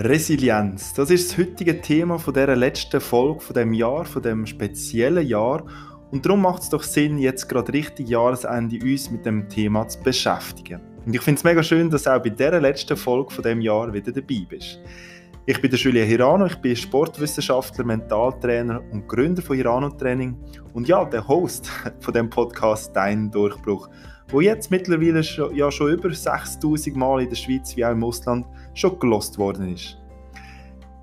Resilienz, das ist das heutige Thema von der letzten Folge von dem Jahr, von dem speziellen Jahr. Und darum macht es doch Sinn, jetzt gerade richtig Jahresende uns mit dem Thema zu beschäftigen. Und ich finde es mega schön, dass du auch bei der letzten Folge von dem Jahr wieder dabei bist. Ich bin der Julia Hirano, ich bin Sportwissenschaftler, Mentaltrainer und Gründer von Hirano Training und ja, der Host von dem Podcast Dein Durchbruch, wo jetzt mittlerweile schon, ja schon über 6000 Mal in der Schweiz wie auch im Ausland schon gelost worden ist.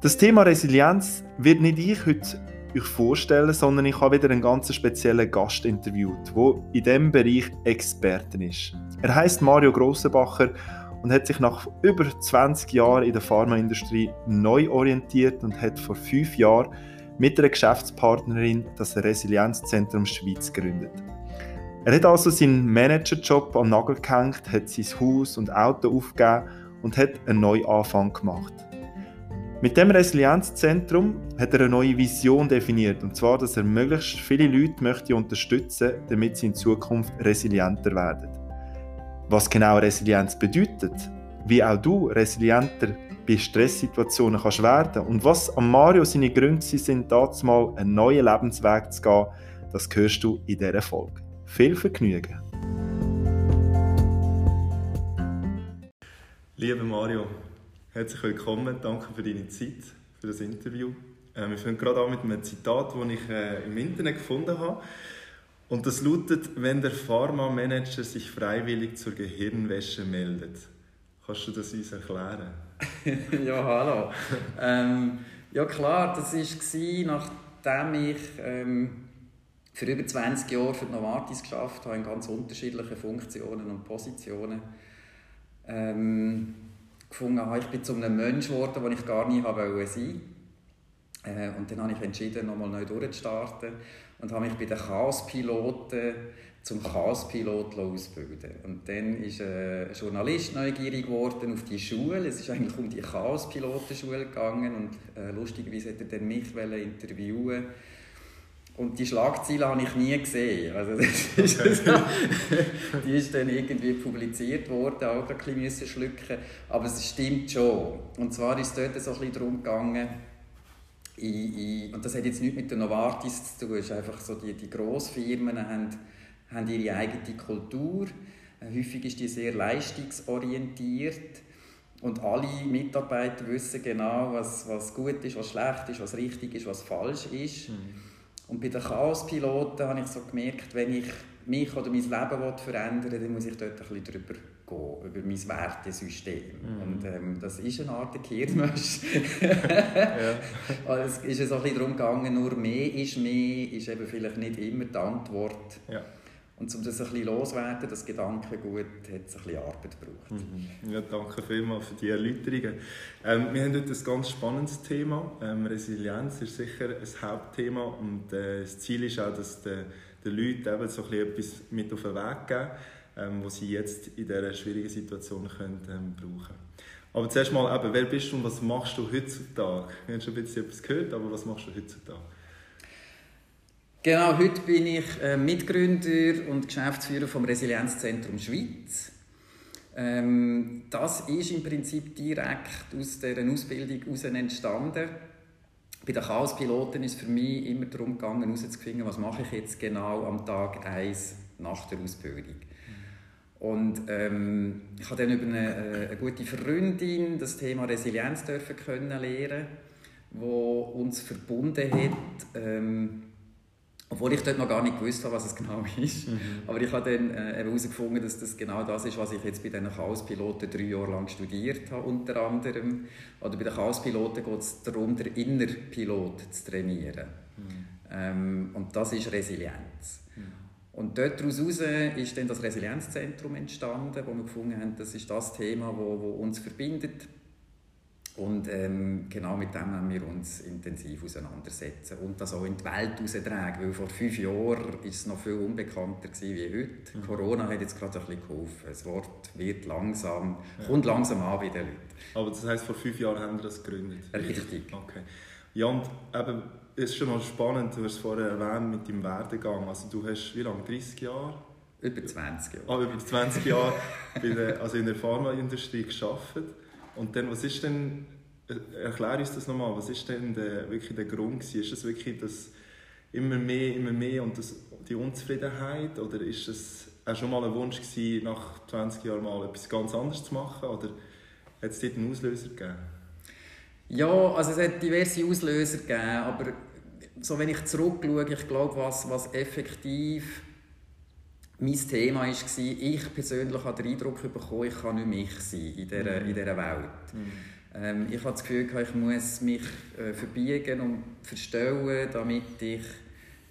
Das Thema Resilienz wird nicht ich heute euch vorstellen, sondern ich habe wieder einen ganz speziellen Gast interviewt, der in diesem Bereich Experten ist. Er heißt Mario Grossenbacher und hat sich nach über 20 Jahren in der Pharmaindustrie neu orientiert und hat vor fünf Jahren mit einer Geschäftspartnerin das Resilienzzentrum Schweiz gegründet. Er hat also seinen Managerjob am Nagel gehängt, hat sein Haus und Auto aufgegeben und hat einen Neuanfang gemacht. Mit dem Resilienzzentrum hat er eine neue Vision definiert, und zwar, dass er möglichst viele Leute möchte unterstützen damit sie in Zukunft resilienter werden. Was genau Resilienz bedeutet, wie auch du resilienter bei Stresssituationen kannst werden und was an Mario seine Gründe sind, dazu mal einen neuen Lebensweg zu gehen, das hörst du in dieser Folge. Viel Vergnügen! Lieber Mario, herzlich willkommen. Danke für deine Zeit, für das Interview. Äh, wir fangen gerade an mit einem Zitat, das ich äh, im Internet gefunden habe. Und das lautet, wenn der Pharma-Manager sich freiwillig zur Gehirnwäsche meldet. Kannst du das uns erklären? ja, hallo. ähm, ja klar, das war, nachdem ich ähm, für über 20 Jahre für Novartis geschafft habe, in ganz unterschiedlichen Funktionen und Positionen. Ähm, gefunden habe, ich bin zu einem Mensch geworden, den ich gar nie wollte sein äh, Und dann habe ich entschieden, nochmal neu durchzustarten und habe mich bei den Chaospiloten zum Chaospilot ausbilden. Und dann ist ein Journalist neugierig geworden auf die Schule. Es ist eigentlich um die Chaospilotenschule gegangen und äh, lustigerweise hat er dann mich interviewen und die Schlagzeile habe ich nie gesehen. Also das ist okay. die ist dann irgendwie publiziert worden, auch ein bisschen schlucken. Aber es stimmt schon. Und zwar ist es dort so ein bisschen darum gegangen, in, in, und das hat jetzt nichts mit den Novartis zu tun, es ist einfach so, die, die Grossfirmen haben, haben ihre eigene Kultur. Häufig ist die sehr leistungsorientiert. Und alle Mitarbeiter wissen genau, was, was gut ist, was schlecht ist, was richtig ist, was falsch ist. Mhm. Und bei den Chaospiloten habe ich so gemerkt, wenn ich mich oder mein Leben verändern will, dann muss ich dort ein bisschen drüber gehen, über mein Wertesystem. Mhm. Und ähm, das ist eine Art Kirmösch. ja. es ist so ein bisschen darum gegangen, nur mehr ist mehr, ist eben vielleicht nicht immer die Antwort. Ja. Und um das ein bisschen loswerden, das Gedankengut, hat es ein bisschen Arbeit gebraucht. Mhm. Ja, danke vielmals für die Erläuterungen. Ähm, wir haben heute ein ganz spannendes Thema. Ähm, Resilienz ist sicher ein Hauptthema und äh, das Ziel ist auch, dass den, den Leuten eben so ein etwas mit auf den Weg geben, ähm, was sie jetzt in dieser schwierigen Situation können, ähm, brauchen Aber zuerst mal, eben, wer bist du und was machst du heutzutage? Wir haben schon ein bisschen etwas gehört, aber was machst du heutzutage? Genau, heute bin ich äh, Mitgründer und Geschäftsführer vom Resilienzzentrum Schweiz. Ähm, das ist im Prinzip direkt aus dieser Ausbildung heraus entstanden. Bei den Chaospiloten ist es für mich immer darum gegangen, herauszufinden, was mache ich jetzt genau am Tag 1 nach der Ausbildung. Und ähm, ich habe dann über eine, äh, eine, gute Freundin das Thema Resilienz dürfen können lernen, wo uns verbunden hat. Ähm, obwohl ich dort noch gar nicht gewusst habe, was es genau ist. Mhm. Aber ich habe dann äh, herausgefunden, dass das genau das ist, was ich jetzt bei den Chaospiloten drei Jahre lang studiert habe, unter anderem. Oder bei den Chaospiloten geht es darum, den Innerpilot zu trainieren. Mhm. Ähm, und das ist Resilienz. Mhm. Und dort daraus ist dann das Resilienzzentrum entstanden, wo wir gefunden haben, das ist das Thema, das wo, wo uns verbindet und ähm, genau mit dem haben wir uns intensiv auseinandersetzen und das auch in die Welt heraustragen, weil vor fünf Jahren war es noch viel unbekannter wie heute. Mhm. Corona hat jetzt gerade ein bisschen geholfen. Das Wort wird langsam, ja. kommt langsam an bei den Leuten. Aber das heisst, vor fünf Jahren haben wir das gegründet? Richtig. Okay. Ja, und eben, es ist schon mal spannend, du hast es vorher erwähnt mit deinem Werdegang. Also du hast wie lange, 30 Jahre? Über 20 Jahre. Ah, über 20 Jahre der, also in der Pharmaindustrie gearbeitet. Und dann, was ist denn äh, erklär uns das nochmal. Was ist denn der, wirklich der Grund? Gewesen? Ist es wirklich das immer mehr, immer mehr und das, die Unzufriedenheit? Oder ist es auch schon mal ein Wunsch gewesen, nach 20 Jahren mal etwas ganz anderes zu machen? Oder hat es dort einen Auslöser gegeben? Ja, also es hat diverse Auslöser gegeben, aber so wenn ich zurückschaue, ich glaube, was, was effektiv mein Thema war, ich persönlich habe den Eindruck bekommen, ich kann nicht mich sein in dieser, mhm. in dieser Welt. Mhm. Ähm, ich habe das Gefühl, ich muss mich äh, verbiegen und verstellen, damit ich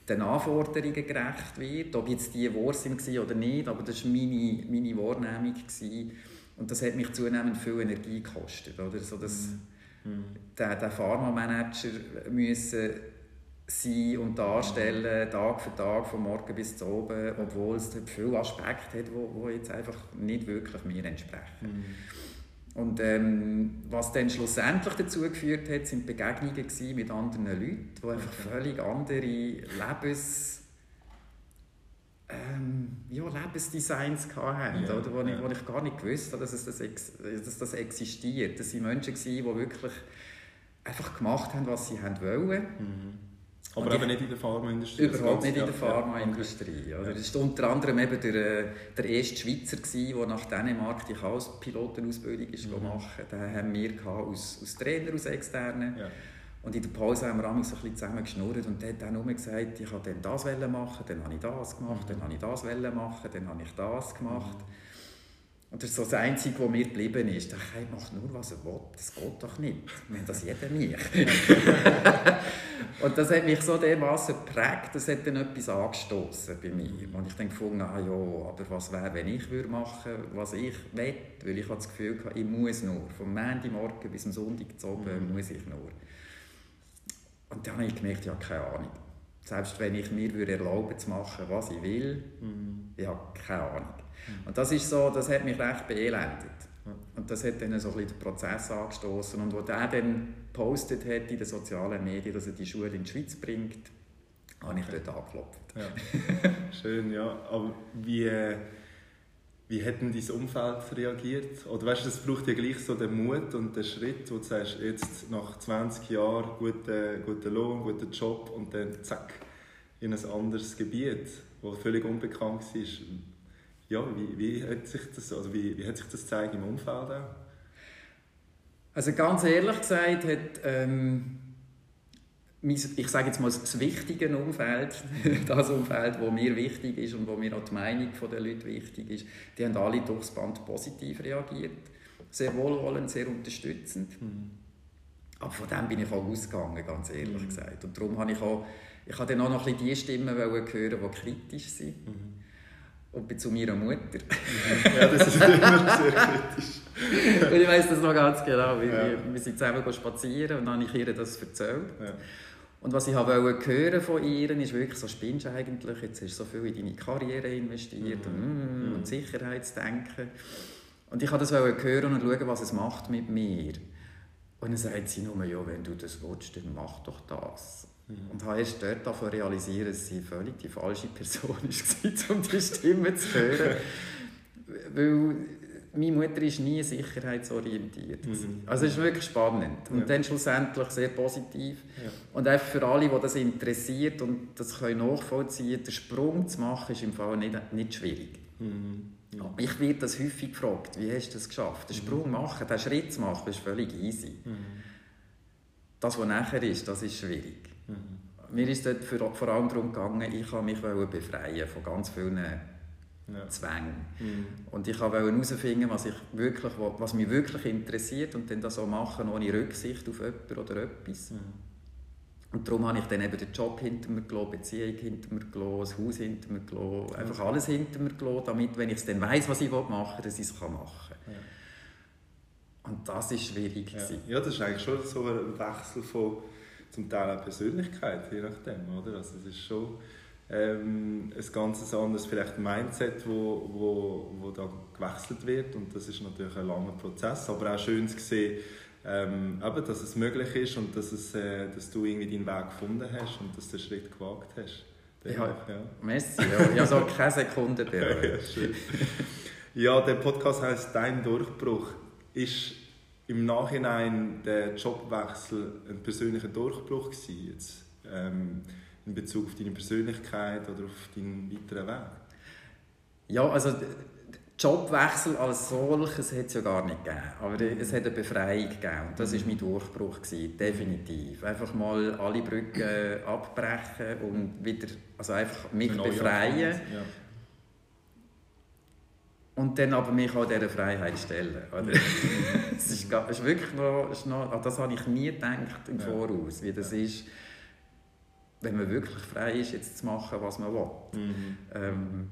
den Anforderungen gerecht werde. Ob jetzt die wahr sind oder nicht, aber das war meine, meine Wahrnehmung. Gewesen. Und das hat mich zunehmend viel Energie gekostet. Oder? So, dass mhm. der, der Pharma-Manager müssen sein und darstellen, Tag für Tag, von morgen bis zu oben, obwohl es viele Aspekte hat, die jetzt einfach nicht wirklich mir entsprechen. Mhm. Und ähm, was dann schlussendlich dazu geführt hat, sind Begegnungen mit anderen Leuten, die einfach völlig andere Lebens ähm, ja, Lebensdesigns hatten, ja, oder, wo, ja. ich, wo ich gar nicht gewusst habe, dass, es das, dass das existiert. Das waren Menschen, die wirklich einfach gemacht haben, was sie wollen. Mhm. Aber eben nicht in der Pharmaindustrie? Überhaupt nicht in der Pharmaindustrie. Ja. Okay. Das war unter anderem eben der, der erste Schweizer, der nach Dänemark die Chaos-Pilotenausbildung mhm. gemacht hat. Den haben wir aus, aus Trainer, aus Externen. Ja. Und in der Pause haben wir so ein bisschen zusammen geschnurrt und der hat dann nur gesagt, ich wollte das machen, dann habe ich das gemacht, dann habe ich das machen, dann habe ich das gemacht. Mhm. Und das ist so das Einzige, was mir geblieben ist. Ich dachte, macht nur, was er will. Das geht doch nicht. Wir haben das jeder nicht. und das hat mich so dermaßen geprägt, das hat dann etwas angestoßen bei mir. Und ich dann gefunden, ah ja, aber was wäre, wenn ich würde machen was ich will? Weil ich das Gefühl hatte, ich muss nur. Vom Montagmorgen bis zum Sonntag zu oben mhm. muss ich nur. Und dann habe ich gemerkt, ich habe keine Ahnung. Selbst wenn ich mir würde erlauben zu machen, was ich will, mhm. ich habe keine Ahnung. Und das ist so, das hat mich recht beelendet. Und das hat dann so ein den Prozess angestoßen. Und als er dann gepostet hat in den sozialen Medien, dass er die Schule in die Schweiz bringt, habe ich dort angeklopft. Ja. Schön, ja. Aber wie, wie hat denn dein Umfeld reagiert? Oder weißt du, es braucht ja gleich so den Mut und den Schritt, wo du sagst, jetzt nach 20 Jahren guter, guter Lohn, guter Job und dann zack, in ein anderes Gebiet, das völlig unbekannt war ja, wie, wie, hat sich das, also wie, wie hat sich das gezeigt im Umfeld auch? Also ganz ehrlich gesagt hat ähm, ich sage jetzt mal das wichtige Umfeld, das Umfeld, wo mir wichtig ist und wo mir auch die Meinung der Leute wichtig ist, die haben alle durchs Band positiv reagiert. Sehr wohlwollend, sehr unterstützend. Mhm. Aber von dem bin ich auch ausgegangen, ganz ehrlich mhm. gesagt. Und darum habe ich auch, ich habe dann auch noch ein bisschen die Stimmen hören, die kritisch sind. Mhm und bin zu meiner Mutter. Mhm. ja, das ist immer sehr kritisch. und ich weiss das noch ganz genau. Wir, ja. wir sind zusammen spazieren und dann habe ich ihr das erzählt. Ja. Und was ich wollte hören von ihr, ist wirklich so, spinnst du eigentlich, jetzt hast du so viel in deine Karriere investiert mhm. und, mm, und Sicherheitsdenken. Und ich wollte das hören und schauen, was es macht mit mir. Und dann sagt sie nur, ja, wenn du das willst, dann mach doch das. Mhm. Und habe erst dort davon realisiert, dass sie völlig die falsche Person war, um die Stimme zu hören. Weil meine Mutter ist nie sicherheitsorientiert. Mhm. Also es ist wirklich spannend. Und ja. dann schlussendlich sehr positiv. Ja. Und einfach für alle, die das interessiert und das können nachvollziehen den Sprung zu machen, ist im Fall nicht, nicht schwierig. Mhm. Ja. Ich werde das häufig gefragt, wie hast du das geschafft? Den mhm. Sprung machen, den Schritt zu machen, ist völlig easy. Mhm. Das, was nachher ist, das ist schwierig. Mhm. Mir ist dort vor allem darum gegangen, ich wollte mich befreien von ganz vielen ja. Zwängen. Mhm. Und ich wollte herausfinden, was, was mich wirklich interessiert und dann das auch machen, ohne Rücksicht auf jemanden oder etwas. Mhm. Und darum habe ich dann eben den Job hinter mir gelassen, Beziehung hinter mir gelassen, das Haus hinter mir gelassen, einfach alles hinter mir gelassen, damit, wenn ich es dann weiss, was ich machen will, dass ich es machen kann. Ja. Und das war schwierig. Ja. ja, das ist eigentlich schon so ein Wechsel von zum Teil auch Persönlichkeit, je nachdem. Oder? Also es ist schon ähm, ein ganz anderes vielleicht Mindset, wo, wo, wo da gewechselt wird und das ist natürlich ein langer Prozess, aber auch schön zu sehen, ähm, eben, dass es möglich ist und dass, es, äh, dass du irgendwie deinen Weg gefunden hast und dass du den Schritt gewagt hast. Ja, ja. Messi, ja. ich habe so keine Sekunde bereut. ja, ja, der Podcast heißt Dein Durchbruch. Ist im Nachhinein der Jobwechsel ein persönlicher Durchbruch gewesen, jetzt, ähm, in Bezug auf deine Persönlichkeit oder auf deinen weiteren Weg? Ja, also Jobwechsel als solches hat es ja gar nicht gegeben. Aber es hat eine Befreiung gegeben. Und das war mein Durchbruch. Gewesen, definitiv. Einfach mal alle Brücken abbrechen und wieder, also einfach mich befreien. Ja. Und dann aber mich auch dieser Freiheit stellen. Oder? es, ist, ist wirklich noch, ist noch, das habe ich nie gedacht im Voraus, wie das ist, wenn man wirklich frei ist, jetzt zu machen, was man will. Mhm. Ähm,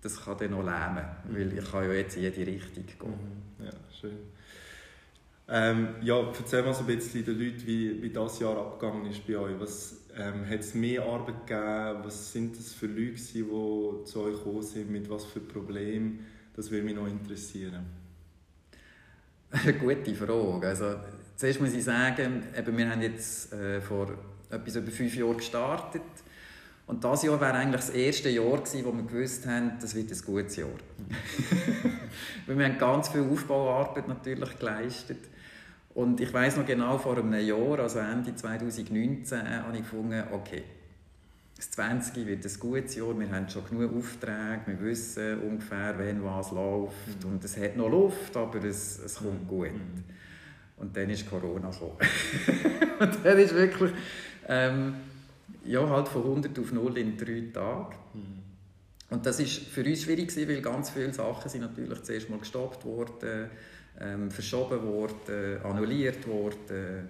das kann dann noch lähmen, mhm. weil ich kann ja jetzt in jede Richtung gehen. Mhm. Ja, schön. Ähm, ja, erzähl mal so ein bisschen den Leuten, wie, wie das Jahr abgegangen ist bei euch. Was ähm, hat es mehr Arbeit gegeben? Was sind das für Leute, die zu euch gekommen sind? Mit was für Problemen? Das würde mich noch interessieren. Eine gute Frage. Also, zuerst muss ich sagen, eben, wir haben jetzt äh, vor etwas über fünf Jahren gestartet und das Jahr wäre eigentlich das erste Jahr gewesen, wo wir gewusst haben, das wird ein gutes Jahr. Weil wir haben ganz viel Aufbauarbeit natürlich geleistet. Und ich weiß noch genau, vor einem Jahr, also Ende 2019, habe ich gefunden, okay, das 20 wird ein gutes Jahr, wir haben schon genug Aufträge, wir wissen ungefähr, wenn was läuft. Mhm. Und es hat noch Luft, aber es, es kommt mhm. gut. Mhm. Und dann ist Corona gekommen. und dann ist wirklich... Ähm, ja, halt von 100 auf 0 in drei Tagen. Mhm. Und das war für uns schwierig, weil ganz viele Sachen sind natürlich zuerst mal gestoppt worden, ähm, verschoben worden, annulliert worden,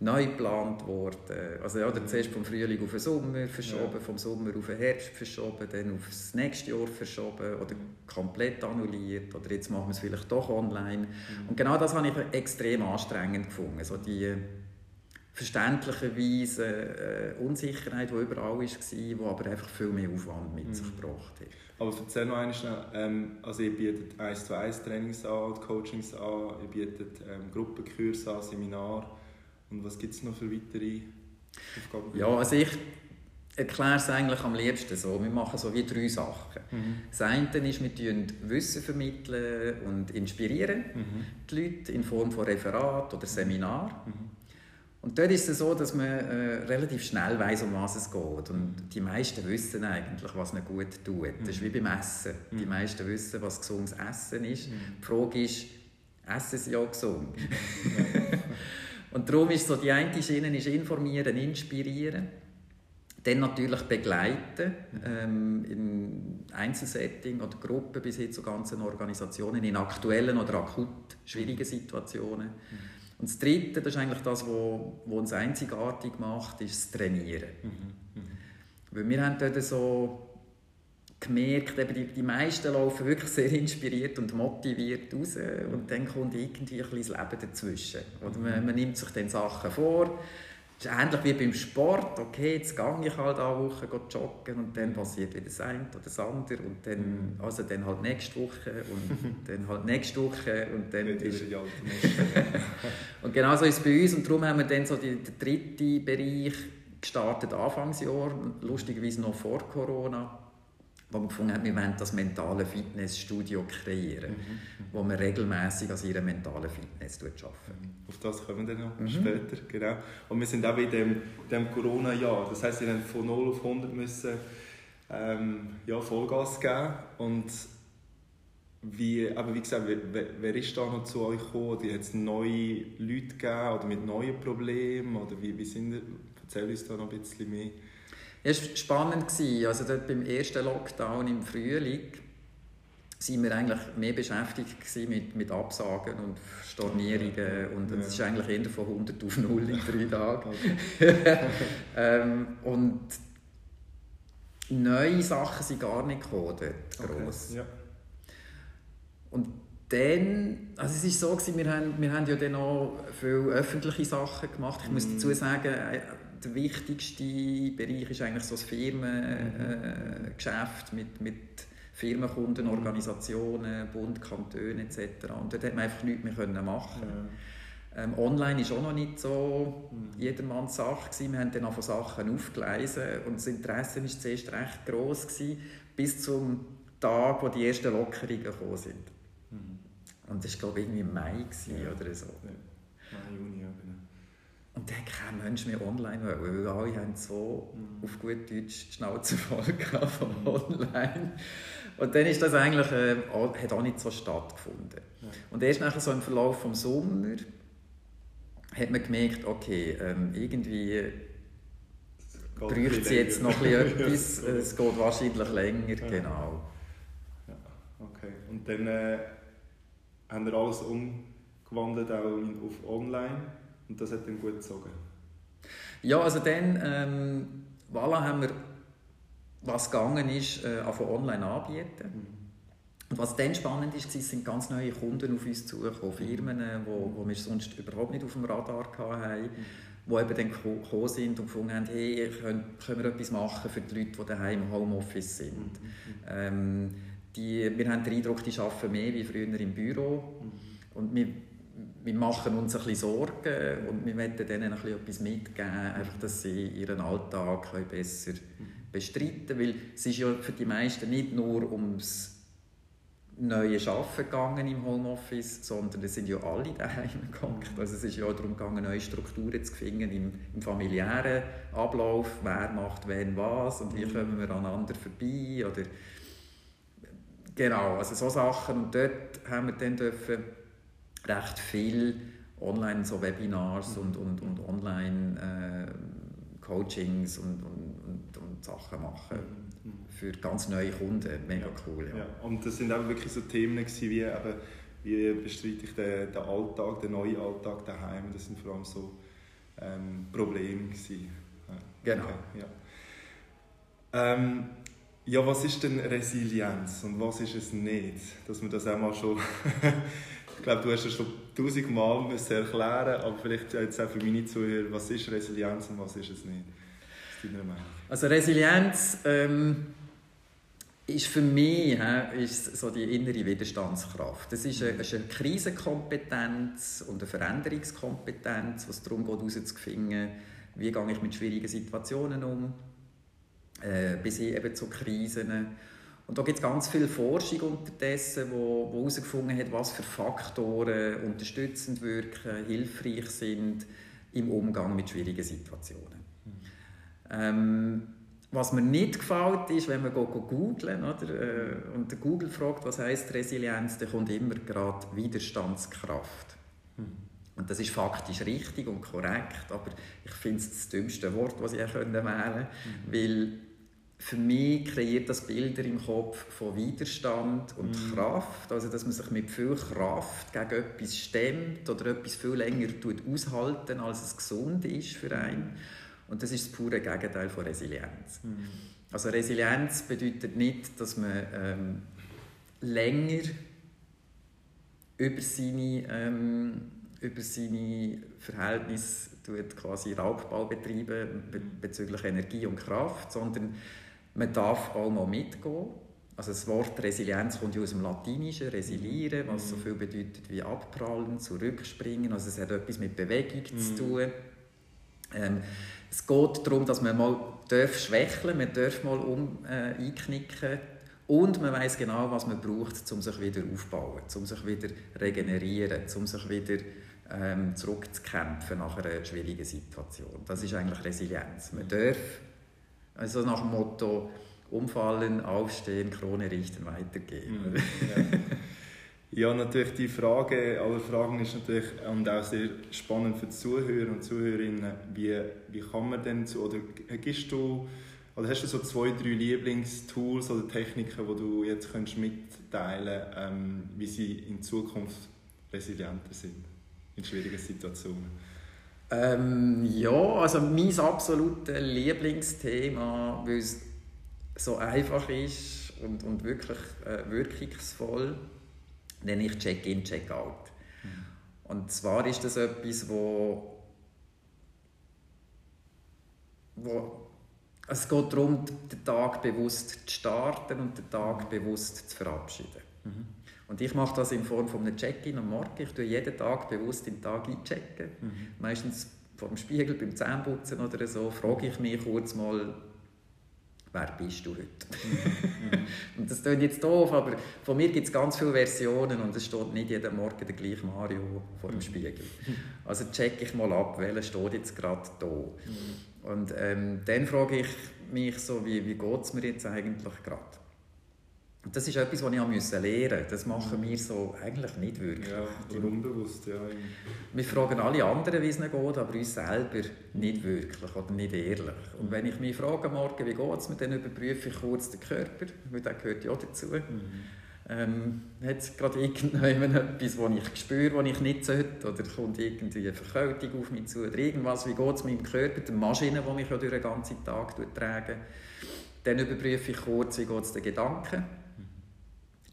neu geplant worden. Also ja, dann zuerst vom Frühling auf den Sommer verschoben, ja. vom Sommer auf den Herbst verschoben, dann auf das nächste Jahr verschoben oder komplett annulliert oder jetzt machen wir es vielleicht doch online. Mhm. Und genau das habe ich extrem anstrengend gefunden, so die verständlicherweise äh, Unsicherheit, die überall war, die aber einfach viel mehr Aufwand mit mhm. sich gebracht hat. Aber erzähl noch einmal schnell, ähm, also ihr bietet 1 zu 1 Trainings an, Coachings an, ihr bietet ähm, Gruppenkurse an, Seminare und was gibt es noch für weitere Aufgaben? Ja, also ich erkläre es eigentlich am liebsten so. Wir machen so wie drei Sachen. Mhm. Das eine ist, wir vermitteln Wissen vermitteln und inspirieren mhm. die Leute in Form von Referat oder Seminar. Mhm. Und dort ist es so, dass man äh, relativ schnell weiß, um was es geht. Und die meisten wissen eigentlich, was ihnen gut tut. Das ist wie beim Essen. Die mhm. meisten wissen, was gesundes Essen ist. Mhm. Die Frage ist, essen sie auch gesund? und darum ist so, die eine Schiene ist informieren, inspirieren. Dann natürlich begleiten, ähm, in Einzelsetting oder Gruppen bis hin zu ganzen Organisationen, in aktuellen oder akut schwierigen Situationen. Mhm. Und das Dritte, das ist eigentlich das, was uns einzigartig macht, ist das Trainieren. Mhm. Mhm. Weil wir haben dort so gemerkt, eben die, die meisten laufen wirklich sehr inspiriert und motiviert raus und dann kommt irgendwie ein bisschen das Leben dazwischen. Oder man, man nimmt sich dann Sachen vor, es ist ähnlich wie beim Sport. Okay, jetzt gehe ich halt eine Woche joggen und dann passiert wieder das eine oder das andere und dann, mhm. also dann halt nächste Woche und dann halt nächste Woche und dann ist... und genau so ist es bei uns und darum haben wir dann so den dritten Bereich gestartet Anfangsjahr, lustigerweise noch vor Corona wo man gefunden hat, wir wollen das mentale Fitnessstudio kreieren, mhm. wo man regelmäßig an ihrer mentalen Fitness arbeiten. Auf das kommen wir dann noch mhm. später, genau. Und wir sind auch in dem, dem Corona-Jahr, das heisst, wir haben von 0 auf 100 müssen ähm, ja, Vollgas geben und wie, aber wie gesagt, wer, wer ist da noch zu euch gekommen? Oder hat es neue Leute gegeben oder mit neuen Problemen? Oder wie, wie sind, erzähl uns da noch ein bisschen mehr. Es war spannend. Also dort beim ersten Lockdown im Frühling waren wir eigentlich mehr beschäftigt mit, mit Absagen und Stornierungen und es ist eigentlich eher von 100 auf 0 in drei Tagen. ähm, und neue Sachen sind gar nicht gekommen dort, gross. Okay. Ja. Und dann, also es ist so gewesen, wir haben, wir haben ja dann auch viele öffentliche Sachen gemacht. Ich muss mhm. dazu sagen, äh, der wichtigste Bereich ist eigentlich so das Firmengeschäft äh, mit, mit Firmenkunden, Organisationen, Bund, Kantone etc. Und dort hat man einfach nichts mehr können machen ja. ähm, Online war auch noch nicht so mhm. jedermanns Sache. Gewesen. Wir haben dann von Sachen aufgeleisen und das Interesse war zuerst recht gross gewesen, bis zum Tag, wo die ersten Lockerungen gekommen sind. Mhm. Und das war, glaube ich, irgendwie im Mai gewesen, Ja. oder so. Ja. Mai, Juni, ja, genau. Und dann hat kein Mensch mehr online wollen, weil alle haben so Mhm. auf gut Deutsch die Schnauze voll gehabt vom Online. Und dann ist das eigentlich, äh, auch- hat auch nicht so stattgefunden. Ja. Und erst nachher so im Verlauf des Sommer hat man gemerkt, okay, ähm, irgendwie bräuchte es jetzt noch ein länger. bisschen etwas, es geht wahrscheinlich länger, Ja. genau. Ja, okay. Und dann äh, haben wir alles umgewandelt auch in, auf online und das hat dann gut gezogen. Ja, also dann, ähm, voilà, haben wir, was gegangen ist, äh, von online anbieten. Und was dann spannend ist, sind ganz neue Kunden auf uns zugekommen, Firmen, wo, wo wir sonst überhaupt nicht auf dem Radar hatten, die eben dann geko- gekommen sind und gefunden haben, hey, können, können wir etwas machen für die Leute, die daheim im Homeoffice sind. Ähm, die, wir haben den Eindruck, die arbeiten mehr wie früher im Büro. Und wir, wir machen uns ein bisschen Sorgen und wir möchten denen ein bisschen etwas mitgeben, einfach, dass sie ihren Alltag besser bestreiten können. Weil es ist ja für die meisten nicht nur ums neue Arbeiten gegangen im Homeoffice, sondern es sind ja alle daheim gegangen. Also es ist ja auch darum gegangen, neue Strukturen zu finden im, im familiären Ablauf. Wer macht wen was und wie kommen wir aneinander vorbei oder Genau, also so Sachen. Und dort haben wir dann dürfen recht viel online so Webinars und, und, und online äh, Coachings und, und, und, und Sachen machen für ganz neue Kunden. Mega cool, ja. Ja. Und das sind auch wirklich so Themen gewesen, wie eben, wie bestreite ich den, den Alltag, den neuen Alltag daheim. Das sind vor allem so ähm, Probleme gewesen. Ja. Genau. Okay, ja. Ähm, ja, was ist denn Resilienz und was ist es nicht? Dass man das auch mal schon... ich glaube, du hast es schon tausendmal erklären aber vielleicht jetzt auch für meine Zuhörer, was ist Resilienz und was ist es nicht? Was ist deine Meinung? Also Resilienz ähm, ist für mich hä, ist so die innere Widerstandskraft. Das ist eine, ist eine Krisenkompetenz und eine Veränderungskompetenz, was darum geht, herauszufinden, wie gehe ich mit schwierigen Situationen um, äh, bis hin eben zu Krisen. Und da gibt es ganz viel Forschung unterdessen, wo, wo herausgefunden hat, was für Faktoren unterstützend wirken, hilfreich sind im Umgang mit schwierigen Situationen. Ähm, was mir nicht gefällt, ist, wenn man go, go googlen oder, äh, und der Google fragt, was heißt Resilienz, dann kommt immer gerade Widerstandskraft. Und das ist faktisch richtig und korrekt, aber ich finde es das dümmste Wort, das ich wählen konnte, weil für mich kreiert das Bilder im Kopf von Widerstand und Kraft, also dass man sich mit viel Kraft gegen etwas stemmt oder etwas viel länger tut aushalten, als es gesund ist für einen. Und das ist das pure Gegenteil von Resilienz. Also Resilienz bedeutet nicht, dass man ähm, länger über seine, ähm, über seine Verhältnisse tut quasi Raubbau betreiben be bezüglich Energie und Kraft, sondern man darf auch mal mitgehen. Also das Wort Resilienz kommt ja aus dem Latinischen, resilieren, was so viel bedeutet wie abprallen, zurückspringen. Also es hat etwas mit Bewegung zu tun. Ähm, es geht darum, dass man mal darf schwächeln, man darf mal um, äh, einknicken und man weiß genau, was man braucht, um sich wieder aufzubauen, um sich wieder regenerieren, um sich wieder ähm, zurückzukämpfen nach einer schwierigen Situation. Das ist eigentlich Resilienz. Man darf, also nach dem Motto, umfallen, aufstehen, Krone richten, weitergehen. Ja, natürlich die Frage aller Fragen ist natürlich und auch sehr spannend für die Zuhörer und Zuhörerinnen. Wie, wie kann man denn zu, oder gibst du, oder hast du so zwei, drei Lieblingstools oder Techniken, die du jetzt könntest mitteilen ähm, wie sie in Zukunft resilienter sind in schwierigen Situationen? Ähm, ja, also mein absolutes Lieblingsthema, weil es so einfach ist und, und wirklich äh, wirkungsvoll, nenne ich Check-in, Check-out. Und zwar ist das etwas, wo, wo es geht darum, den Tag bewusst zu starten und den Tag bewusst zu verabschieden. Und ich mache das in Form von einem Check-in am Morgen. Ich tue jeden Tag bewusst den Tag einchecken. Meistens vor dem Spiegel, beim Zähneputzen oder so, frage ich mich kurz mal, wer bist du heute? Mhm. und das klingt jetzt doof, aber von mir gibt es ganz viele Versionen und es steht nicht jeden Morgen der gleiche Mario vor dem mhm. Spiegel. Also checke ich mal ab, welcher steht jetzt gerade da. Mhm. Und ähm, dann frage ich mich so, wie, wie geht es mir jetzt eigentlich gerade? Das ist etwas, was ich lernen musste. Das machen wir so eigentlich nicht wirklich. Ja, oder unbewusst, ja. Wir fragen alle anderen, wie es ihnen geht, aber uns selber nicht wirklich oder nicht ehrlich. Und wenn ich mich frage morgen, wie geht es mir, dann überprüfe ich kurz den Körper, weil der gehört ja dazu. Mhm. Ähm, hat es gerade etwas, das ich spüre, was ich nicht sollte? Oder kommt irgendwie eine Verkältung auf mich zu? Oder irgendwas, wie geht es meinem Körper, der Maschine, die mich ja durch den ganzen Tag tragen? Dann überprüfe ich kurz, wie geht es den Gedanken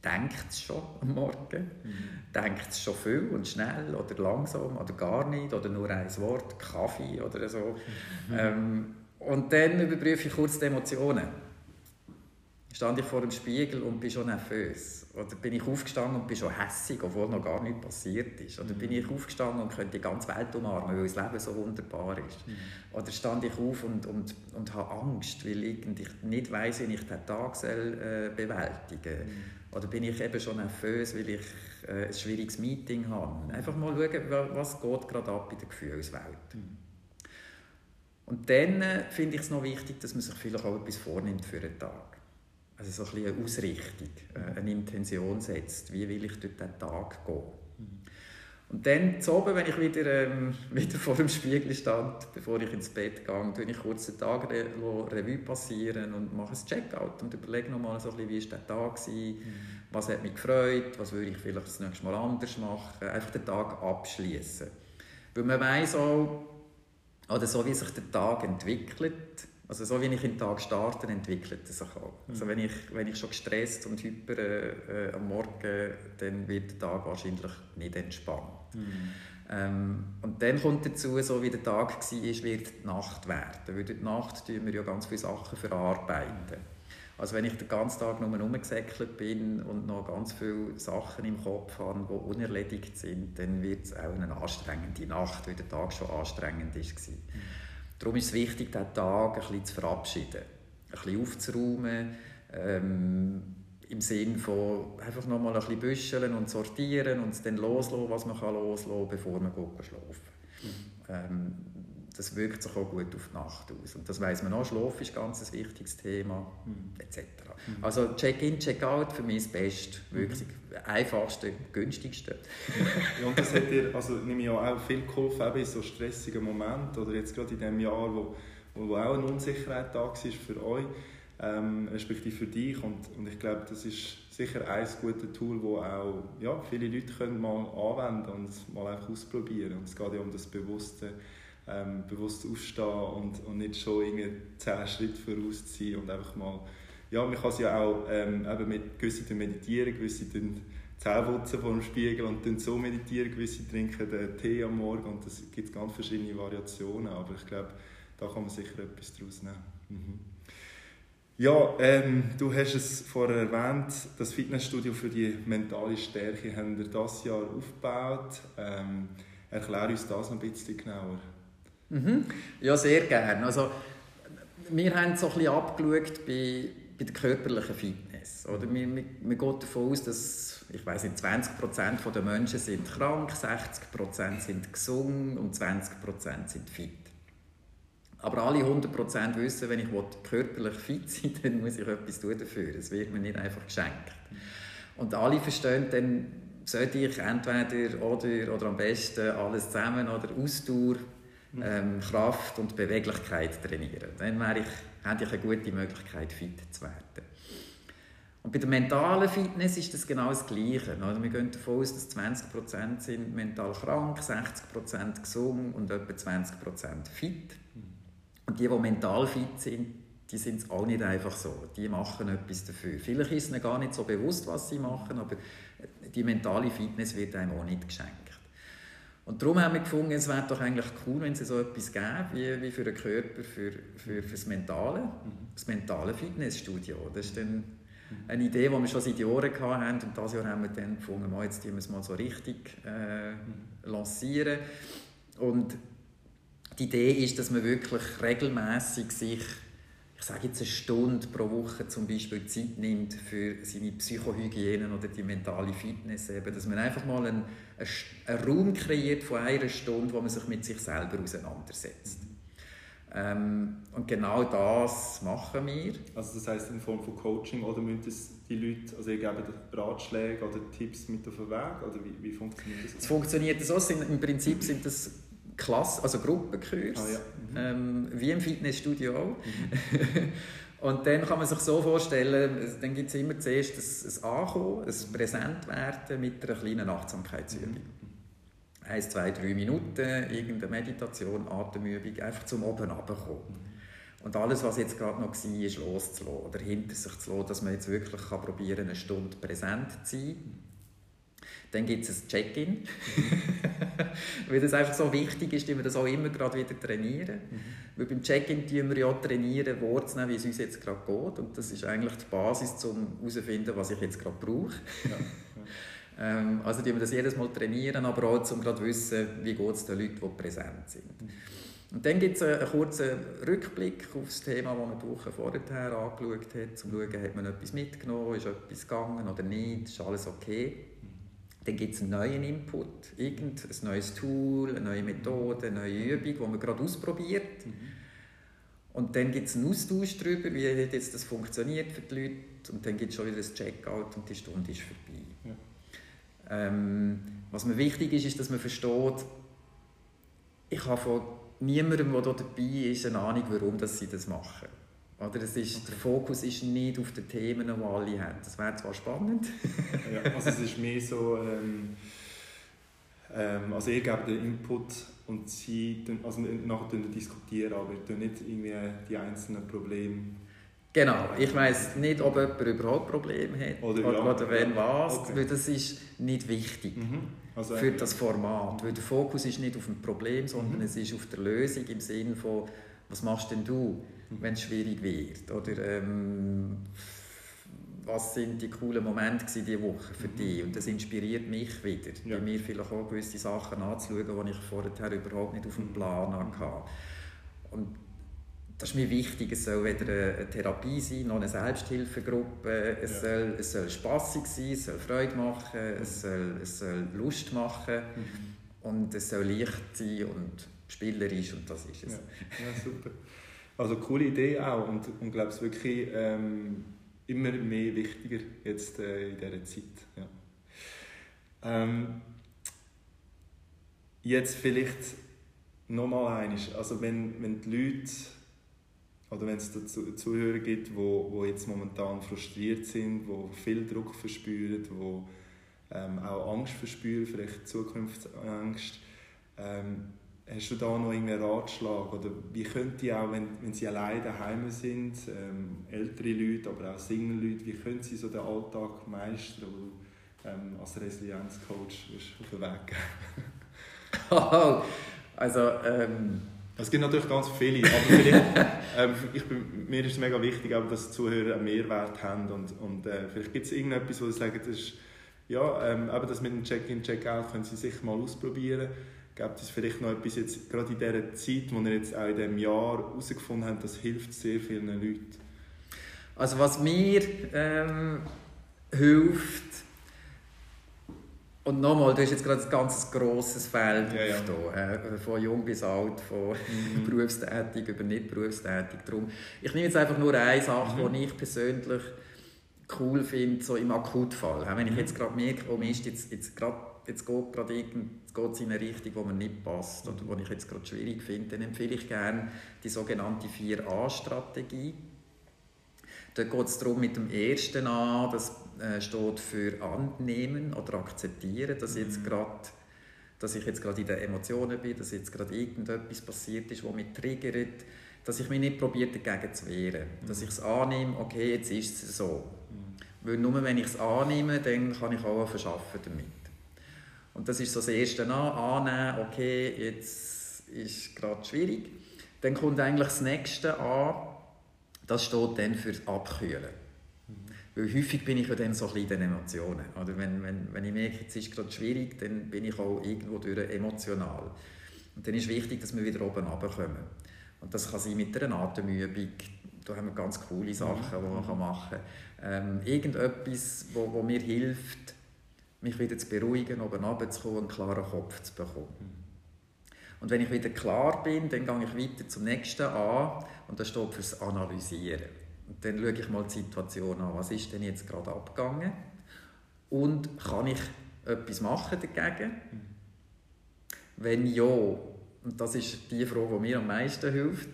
denkt es schon am Morgen, mhm. denkt es schon viel und schnell oder langsam oder gar nicht oder nur ein Wort, Kaffee oder so. Mhm. Ähm, und dann überprüfe ich kurz die Emotionen. Stand ich vor dem Spiegel und bin schon nervös? Oder bin ich aufgestanden und bin schon hässig, obwohl noch gar nichts passiert ist? Oder bin mhm. ich aufgestanden und könnte die ganze Welt umarmen, weil das Leben so wunderbar ist? Mhm. Oder stand ich auf und, und, und habe Angst, weil ich nicht weiß, wie ich diesen Tag soll, äh, bewältigen soll? Mhm. Oder bin ich eben schon nervös, weil ich äh, ein schwieriges Meeting habe? Einfach mal schauen, was geht gerade ab in der Gefühlswelt. Mhm. Und dann äh, finde ich es noch wichtig, dass man sich vielleicht auch etwas vornimmt für einen Tag. Also so ein eine Ausrichtung, äh, eine Intention setzt. Wie will ich durch diesen Tag gehen? Und dann zu oben, wenn ich wieder, ähm, wieder vor dem Spiegel stand, bevor ich ins Bett gehe, tue ich kurz den Tag Re Revue passieren und mache ein Checkout und überlege nochmal so ein bisschen, wie war der Tag, war, mhm. was hat mich gefreut, was würde ich vielleicht das nächste Mal anders machen, einfach den Tag abschließen. Weil man weiß auch, oder so wie sich der Tag entwickelt, also so wie ich in den Tag starte, entwickelt es sich auch. Mhm. Also wenn ich, wenn ich schon gestresst und hyper äh, am Morgen, dann wird der Tag wahrscheinlich nicht entspannt. Mhm. Ähm, und dann kommt dazu, so wie der Tag war, wird die Nacht werden. Weil in der Nacht tun wir ja ganz viele Sachen verarbeiten. Also wenn ich den ganzen Tag nur rumgesäckelt bin und noch ganz viele Sachen im Kopf habe, die unerledigt sind, dann wird es auch eine anstrengende Nacht, weil der Tag schon anstrengend war. Mhm. Darum ist es wichtig, diesen Tag ein bisschen zu verabschieden, ein bisschen aufzuräumen, ähm, im Sinne von einfach nochmal ein bisschen büscheln und sortieren und dann loslassen, was man kann loslassen kann, bevor man schlafen mhm. ähm, das wirkt sich auch gut auf die Nacht aus. Und das weiß man auch, Schlaf ist ganz ein wichtiges Thema, mhm. etc. Mhm. Also Check-in, Check-out für mich das Beste, wirklich mhm. einfachste, günstigste. ja, und das hat dir, also nehme ich auch viel geholfen, eben in so stressigen Momenten oder jetzt gerade in dem Jahr, wo, wo auch eine Unsicherheit da war für euch, ähm, respektive für dich und, und ich glaube, das ist sicher ein gutes Tool, das auch ja, viele Leute können mal anwenden und mal einfach ausprobieren und es geht ja um das bewusste ähm, bewusst aufstehen und, und nicht schon irgendwie zehn Schritte voraus sein und einfach mal, ja, man kann es ja auch ähm, eben mit gewissen meditieren, gewisse Zähneputzen vor dem Spiegel und dann so meditieren, gewisse trinken den Tee am Morgen und es gibt ganz verschiedene Variationen, aber ich glaube, da kann man sicher etwas daraus nehmen. Mhm. Ja, ähm, du hast es vorher erwähnt, das Fitnessstudio für die mentale Stärke haben wir dieses Jahr aufgebaut. Ähm, erklär uns das noch ein bisschen genauer. Mhm. Ja, sehr gerne. Also, wir haben so ein abgeschaut bei, bei der körperlichen Fitness. Oder wir, wir, wir gehen davon aus, dass ich weiß nicht, 20% der Menschen sind krank, 60 sind gesund und 20% sind fit. Aber alle 100% wissen, wenn ich körperlich fit sein will, dann muss ich etwas tun dafür. Es wird mir nicht einfach geschenkt. Und alle verstehen dann, sollte ich entweder oder, oder am besten alles zusammen oder Ausdauer ähm, Kraft und Beweglichkeit trainieren. Dann wäre ich, hätte ich eine gute Möglichkeit, fit zu werden. Und bei der mentalen Fitness ist das genau das Gleiche. Also wir gehen davon aus, dass 20% sind mental krank, 60% gesund und etwa 20% fit. Und die, die mental fit sind, die sind es auch nicht einfach so. Die machen etwas dafür. Vielleicht ist ihnen gar nicht so bewusst, was sie machen, aber die mentale Fitness wird einem auch nicht geschenkt. Und darum haben wir gefunden, es wäre doch eigentlich cool, wenn es so etwas gäbe, wie, wie für den Körper, für, für, für das Mentale, mhm. das mentale Fitnessstudio. Das ist dann eine Idee, die wir schon seit Jahren hatten und dieses Jahr haben wir dann gefunden, oh, jetzt wir es mal so richtig äh, mhm. lancieren. Und die Idee ist, dass man wirklich regelmäßig sich ich sage jetzt eine Stunde pro Woche zum Beispiel Zeit nimmt für seine Psychohygiene oder die mentale Fitness, eben, dass man einfach mal einen, einen Raum kreiert von einer Stunde, wo man sich mit sich selber auseinandersetzt. Ähm, und genau das machen wir. Also das heißt in Form von Coaching oder müssen die Leute, also ihr gebt Ratschläge oder Tipps mit auf den Weg oder wie, wie funktioniert das? Es funktioniert so, im Prinzip sind das Klasse, also Gruppenkurs, ah, ja. mhm. ähm, wie im Fitnessstudio auch. Mhm. Und dann kann man sich so vorstellen, dann gibt es immer zuerst ein, ein Ankommen, ein Präsentwerden mit einer kleinen Achtsamkeitsübung. Mhm eins, zwei, drei Minuten, irgendeine Meditation, Atemübung, einfach zum oben runterkommen. Und alles, was jetzt gerade noch war, ist loszulassen oder hinter sich zu lassen, dass man jetzt wirklich kann probieren eine Stunde präsent zu sein. Dann gibt es ein Check-in, weil das einfach so wichtig ist, dass wir das auch immer gerade wieder trainieren. Mhm. Weil beim Check-in trainieren wir ja trainieren, Worte zu nehmen, wie es uns jetzt gerade geht. Und das ist eigentlich die Basis, um herauszufinden, was ich jetzt gerade brauche. Ja. Ähm, also wir das jedes Mal trainieren, aber auch um gerade wissen, wie geht es den Leuten, die präsent sind. Mhm. Und dann gibt es einen kurzen Rückblick auf das Thema, das man die Woche vorher angeschaut hat, um zu schauen, hat man etwas mitgenommen, ist etwas gegangen oder nicht, ist alles okay. Dann gibt es einen neuen Input, irgendein neues Tool, eine neue Methode, eine neue Übung, die man gerade ausprobiert. Mhm. Und dann gibt es einen Austausch darüber, wie jetzt das funktioniert für die Leute. Und dann gibt es schon wieder ein Checkout und die Stunde ist vorbei. Ja. Ähm, was mir wichtig ist, ist, dass man versteht, ich habe von niemandem, der dabei ist, eine Ahnung, warum sie das machen. Oder es ist, okay. Der Fokus ist nicht auf den Themen, die alle haben. Das wäre zwar spannend. ja, also es ist mehr so, ähm, ähm, also ihr gebt den Input und sie also nachher diskutieren, aber nicht irgendwie die einzelnen Probleme Genau, ich weiß nicht, ob jemand überhaupt Probleme hat oder, oder, oder wenn was, okay. weil das ist nicht wichtig mhm. also für das Format, weil der Fokus ist nicht auf dem Problem, sondern mhm. es ist auf der Lösung im Sinne von, was machst denn du. Wenn es schwierig wird oder ähm, was sind die coolen Momente diese Woche für mhm. dich und das inspiriert mich wieder, ja. bei mir vielleicht auch gewisse Sachen anzuschauen, die ich vorher überhaupt nicht auf dem Plan hatte. Und das ist mir wichtig, es soll weder eine Therapie sein, noch eine Selbsthilfegruppe. Es, ja. soll, es soll spassig sein, es soll Freude machen, es soll, es soll Lust machen mhm. und es soll leicht sein und spielerisch und das ist es. Ja, ja super. Also coole Idee auch und, und glaube es wirklich ähm, immer mehr wichtiger jetzt äh, in dieser Zeit. Ja. Ähm, jetzt vielleicht nochmal eines, also wenn, wenn die Leute oder wenn es dazu Zuhörer gibt, wo, wo jetzt momentan frustriert sind, wo viel Druck verspüren, wo ähm, auch Angst verspüren, vielleicht Zukunftsangst, ähm, hast du da noch irgendeinen Ratschlag oder wie könnte die auch, wenn, wenn sie alleine daheim sind, ähm, ältere Leute, aber auch Single-Leute, wie können sie so den Alltag meistern, wo du ähm, als Resilienzcoach auf den Weg geben? also ähm es gibt natürlich ganz viele, aber ähm, ich bin, mir ist es mega wichtig, auch, dass die Zuhörer einen Mehrwert haben und, und äh, vielleicht gibt es irgendetwas, wo sie sagen, das ist, ja, ähm, aber das mit dem Check-in, Check-out können sie sicher mal ausprobieren. Gibt es vielleicht noch etwas jetzt, gerade in dieser Zeit, wo ihr jetzt auch in diesem Jahr herausgefunden habt, das hilft sehr vielen Leuten? Also was mir ähm, hilft, und nochmal, du hast jetzt gerade ein ganz grosses Feld ja, ja. Äh, von jung bis alt, von mhm. berufstätig über nicht berufstätig. Darum, ich nehme jetzt einfach nur eine Sache, mhm. die ich persönlich cool finde, so im Akutfall. Wenn ich mhm. jetzt gerade merke, oh Mist, jetzt, jetzt, grad, jetzt geht gerade es in eine Richtung, die mir nicht passt oder die ich jetzt gerade schwierig finde, dann empfehle ich gerne die sogenannte 4a-Strategie. Dort geht es darum, mit dem ersten an, das äh, steht für annehmen oder akzeptieren, dass, jetzt mhm. grad, dass ich jetzt gerade in den Emotionen bin, dass jetzt gerade irgendetwas passiert ist, was mich triggert, dass ich mich nicht probiere, dagegen zu wehren. Mhm. Dass ich es annehme, okay, jetzt ist es so. Mhm. Weil nur wenn ich es annehme, dann kann ich auch verschaffen damit. Und das ist so das Erste an, annehmen, okay, jetzt ist gerade schwierig. Dann kommt eigentlich das Nächste an, das steht dann für Abkühlen. Weil häufig bin ich ja dann so ein bisschen in den Emotionen. Oder wenn, wenn, wenn ich merke, es ist gerade schwierig, dann bin ich auch irgendwo durch emotional. Und dann ist wichtig, dass wir wieder oben runterkommen. Und das kann sein mit einer Atemübung, da haben wir ganz coole Sachen, die man machen kann. Ähm, irgendetwas, wo, wo mir hilft, mich wieder zu beruhigen, oben runterzukommen, einen klaren Kopf zu bekommen. Und wenn ich wieder klar bin, dann gehe ich weiter zum nächsten an und das steht fürs Analysieren. Und dann schaue ich mal die Situation an. Was ist denn jetzt gerade abgegangen? Und kann ich etwas machen dagegen? Wenn ja, und das ist die Frage, die mir am meisten hilft,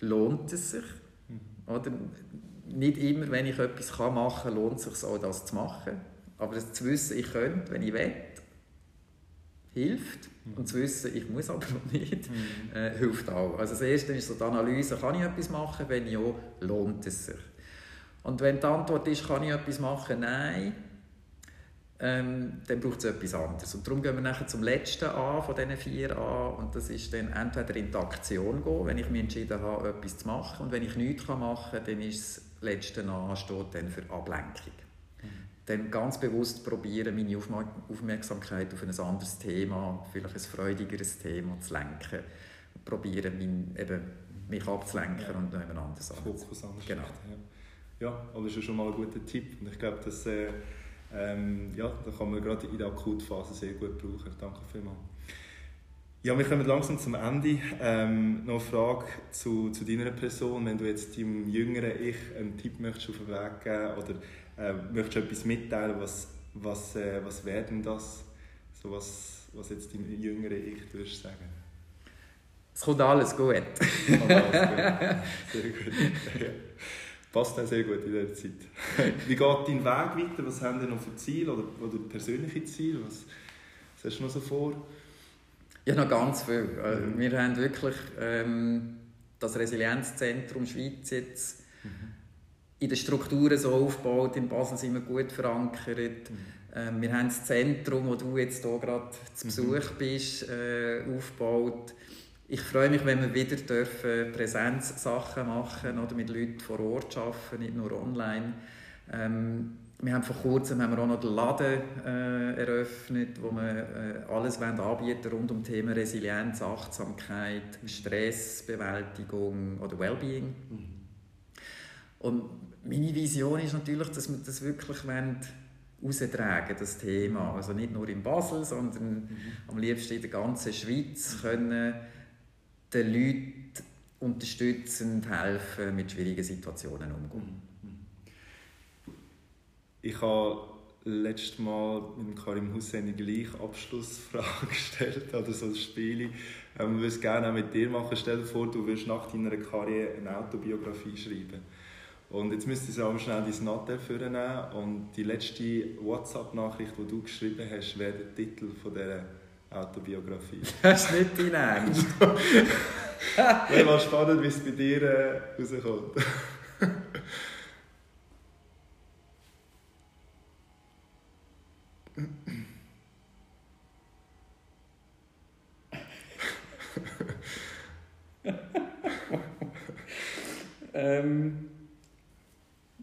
lohnt es sich? Oder nicht immer, wenn ich etwas machen kann, lohnt es sich auch, das zu machen. Aber das zu wissen, ich könnte, wenn ich will, hilft. Mhm. Und zu wissen, ich muss aber noch nicht, mhm. äh, hilft auch. Also das Erste ist so die Analyse, kann ich etwas machen? Wenn ja, lohnt es sich. Und wenn die Antwort ist, kann ich etwas machen? Nein, ähm, dann braucht es etwas anderes. Und darum gehen wir nachher zum letzten an von diesen vier an und das ist dann entweder in die Aktion gehen, wenn ich mich entschieden habe, etwas zu machen und wenn ich nichts machen kann, dann ist das letzte an steht dann für Ablenkung dann ganz bewusst probieren, meine Aufmerksamkeit auf ein anderes Thema, vielleicht ein freudigeres Thema zu lenken. Probieren, mein, eben, mich abzulenken ja. und noch jemand anderes Fokus anders genau. ja. ja, aber das ist schon mal ein guter Tipp und ich glaube, dass, äh, ähm, ja, da kann man gerade in der Akutphase sehr gut brauchen. Danke vielmals. Ja, wir kommen langsam zum Ende. Ähm, noch eine Frage zu, zu deiner Person. Wenn du jetzt deinem jüngeren Ich einen Tipp möchtest auf den Weg geben oder äh, möchtest du etwas mitteilen, was, was, äh, was wäre denn das, so was, was jetzt dein jüngere Ich würdest sagen? Es kommt alles gut. kommt alles gut. Sehr gut. Passt auch sehr gut in dieser Zeit. Wie geht dein Weg weiter? Was haben Sie noch für Ziele oder, oder persönliche Ziele? Was, was hast du noch so vor? Ja, noch ganz viel. Mhm. Wir haben wirklich ähm, das Resilienzzentrum Schweiz jetzt mhm in den Strukturen so aufgebaut. In Basel sind wir gut verankert. Mhm. Ähm, wir haben das Zentrum, wo du jetzt hier gerade zu mhm. Besuch bist, äh, aufgebaut. Ich freue mich, wenn wir wieder dürfen Präsenzsachen machen oder mit Leuten vor Ort arbeiten, nicht nur online. Ähm, wir haben vor kurzem haben wir auch noch den Laden äh, eröffnet, wo wir äh, alles anbieten rund um Themen Resilienz, Achtsamkeit, Stressbewältigung oder Wellbeing. Mhm. Und meine Vision ist natürlich, dass wir das wirklich austragen das Thema. Also nicht nur in Basel, sondern mhm. am liebsten in der ganzen Schweiz können den Leuten unterstützend helfen, mit schwierigen Situationen umzugehen. Mhm. Ich habe letztes Mal mit Karim Hussein die gleiche Abschlussfrage gestellt, oder so ein Spiel. Ähm, ich würde es gerne auch mit dir machen. Stell dir vor, du willst nach deiner Karriere eine Autobiografie schreiben. Und jetzt müsstest du auch schnell dein Nattel vornehmen und die letzte WhatsApp-Nachricht, die du geschrieben hast, wäre der Titel von dieser Autobiografie. Das ist nicht dein Ernst? Wäre mal spannend, wie es bei dir äh, rauskommt. ähm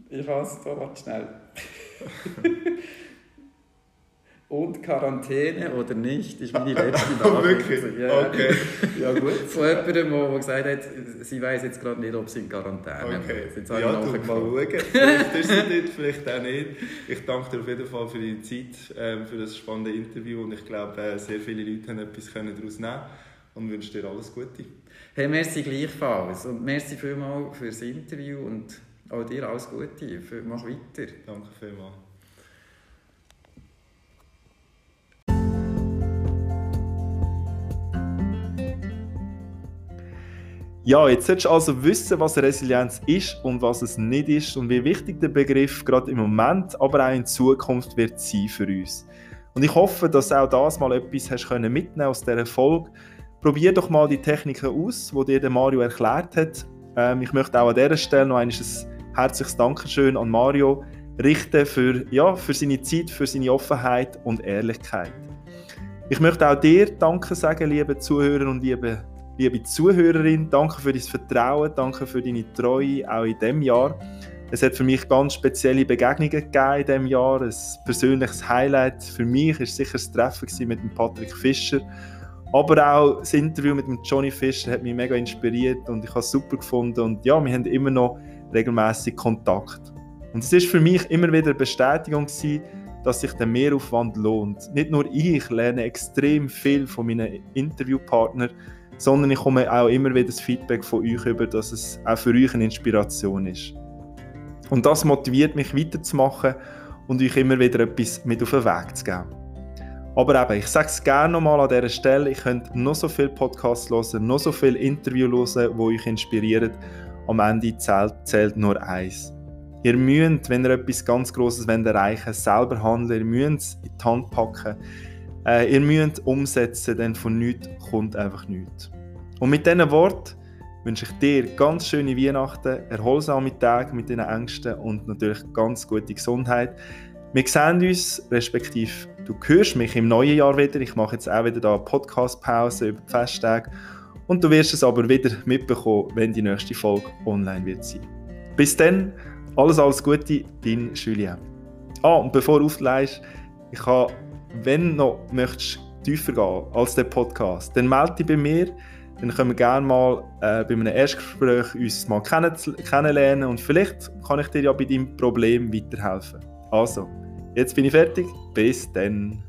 ich hasse warte schnell. Und Quarantäne oder nicht, ist meine letzte Nachricht. Wirklich? Ja. Okay. Ja, gut. Von jemandem, der gesagt hat, sie weiß jetzt gerade nicht, ob sie in Quarantäne okay. ist. Ja, du mal schauen. Vielleicht ist sie nicht, vielleicht auch nicht. Ich danke dir auf jeden Fall für deine Zeit, ähm, für das spannende Interview und ich glaube, äh, sehr viele Leute haben etwas daraus nehmen und wünsche dir alles Gute. Hey, merci gleichfalls und merci vielmals für das Interview und auch dir alles Gute. Mach weiter. Danke vielmals. Ja, jetzt solltest du also wissen, was Resilienz ist und was es nicht ist und wie wichtig der Begriff gerade im Moment, aber auch in Zukunft wird sein für uns. Und ich hoffe, dass auch das mal etwas hast können mitnehmen aus dieser Folge. Probier doch mal die Techniken aus, die dir Mario erklärt hat. Ähm, ich möchte auch an dieser Stelle noch ein herzliches Dankeschön an Mario richten für, ja, für seine Zeit, für seine Offenheit und Ehrlichkeit. Ich möchte auch dir Danke sagen, liebe Zuhörer und liebe, liebe Zuhörerin. Danke für dein Vertrauen, danke für deine Treue, auch in diesem Jahr. Es hat für mich ganz spezielle Begegnungen gegeben in diesem Jahr. Ein persönliches Highlight für mich war sicher das Treffen mit dem Patrick Fischer Aber auch das Interview mit dem Johnny Fischer hat mich mega inspiriert und ich habe es super gefunden. Und ja, wir haben immer noch regelmäßig Kontakt. Und es ist für mich immer wieder eine Bestätigung gewesen, dass sich der Mehraufwand lohnt. Nicht nur ich lerne extrem viel von meinen Interviewpartnern, sondern ich komme auch immer wieder das Feedback von euch über, dass es auch für euch eine Inspiration ist. Und das motiviert mich weiterzumachen und euch immer wieder etwas mit auf den Weg zu geben. Aber eben, ich sage es gerne nochmal an dieser Stelle, ihr könnt noch so viele Podcasts hören, noch so viele Interviews hören, die euch inspirieren. Am Ende zählt, zählt nur eins. Ihr müsst, wenn ihr etwas ganz Grosses erreichen wollt, selber handeln, ihr müsst es in die Hand packen. Äh, ihr müsst umsetzen, denn von nichts kommt einfach nichts. Und mit diesen Worten wünsche ich dir ganz schöne Weihnachten, erholsame Tage mit deinen Ängsten und natürlich ganz gute Gesundheit. Wir sehen uns, respektive du hörst mich im neuen Jahr wieder. Ich mache jetzt auch wieder da Podcast-Pause über die Festtage. Und du wirst es aber wieder mitbekommen, wenn die nächste Folge online wird sein. Bis dann, alles, alles Gute, dein Julien. Ah, und bevor du auflegst, ich habe, wenn du noch möchtest, tiefer gehen als der Podcast, dann melde dich bei mir dann können wir gerne mal äh, bei einem Erstgespräch uns mal kenn kennenlernen und vielleicht kann ich dir ja bei deinem Problem weiterhelfen. Also, jetzt bin ich fertig. Bis dann.